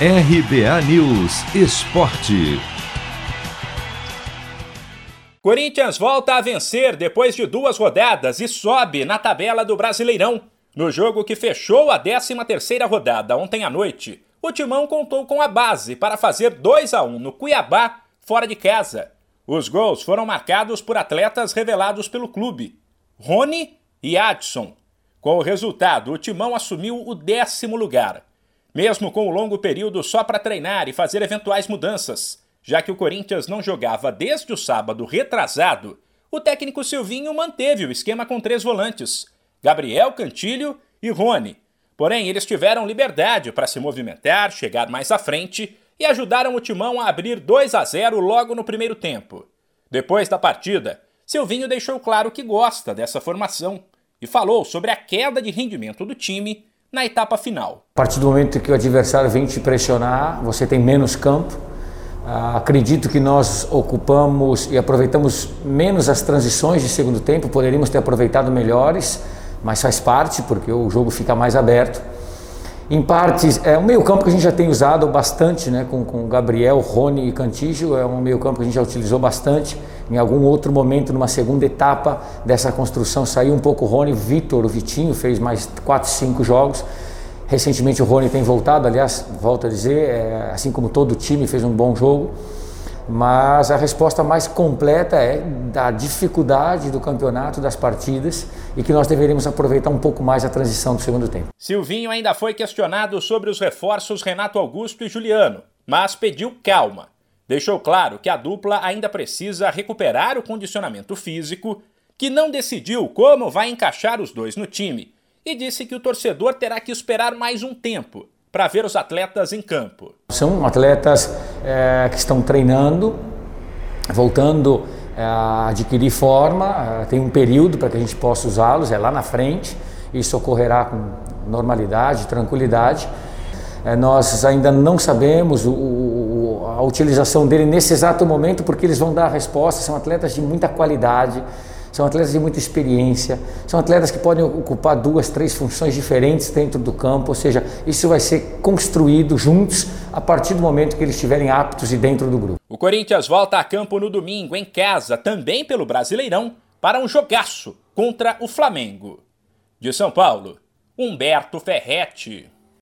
RBA News Esporte. Corinthians volta a vencer depois de duas rodadas e sobe na tabela do Brasileirão. No jogo que fechou a 13ª rodada ontem à noite, o Timão contou com a base para fazer 2 a 1 no Cuiabá, fora de casa. Os gols foram marcados por atletas revelados pelo clube, Rony e Adson. Com o resultado, o Timão assumiu o décimo lugar mesmo com o longo período só para treinar e fazer eventuais mudanças. Já que o Corinthians não jogava desde o sábado retrasado, o técnico Silvinho manteve o esquema com três volantes: Gabriel Cantilho e Rony. Porém, eles tiveram liberdade para se movimentar, chegar mais à frente e ajudaram o Timão a abrir 2 a 0 logo no primeiro tempo. Depois da partida, Silvinho deixou claro que gosta dessa formação e falou sobre a queda de rendimento do time na etapa final. A partir do momento que o adversário vem te pressionar, você tem menos campo. Uh, acredito que nós ocupamos e aproveitamos menos as transições de segundo tempo, poderíamos ter aproveitado melhores, mas faz parte porque o jogo fica mais aberto. Em partes, é um meio-campo que a gente já tem usado bastante, né, com, com Gabriel, Rony e Cantígio, é um meio-campo que a gente já utilizou bastante. Em algum outro momento, numa segunda etapa dessa construção, saiu um pouco o Rony, Vitor, o Vitinho, fez mais 4, 5 jogos. Recentemente o Rony tem voltado, aliás, volto a dizer, é, assim como todo o time fez um bom jogo. Mas a resposta mais completa é da dificuldade do campeonato, das partidas e que nós deveríamos aproveitar um pouco mais a transição do segundo tempo. Silvinho ainda foi questionado sobre os reforços Renato Augusto e Juliano, mas pediu calma. Deixou claro que a dupla ainda precisa recuperar o condicionamento físico, que não decidiu como vai encaixar os dois no time e disse que o torcedor terá que esperar mais um tempo para ver os atletas em campo. São atletas é, que estão treinando, voltando é, a adquirir forma, é, tem um período para que a gente possa usá-los, é lá na frente, isso ocorrerá com normalidade, tranquilidade. É, nós ainda não sabemos o, o, a utilização dele nesse exato momento, porque eles vão dar a resposta, são atletas de muita qualidade, são atletas de muita experiência, são atletas que podem ocupar duas, três funções diferentes dentro do campo, ou seja, isso vai ser construído juntos a partir do momento que eles estiverem aptos e dentro do grupo. O Corinthians volta a campo no domingo, em casa, também pelo Brasileirão, para um jogaço contra o Flamengo. De São Paulo, Humberto Ferretti.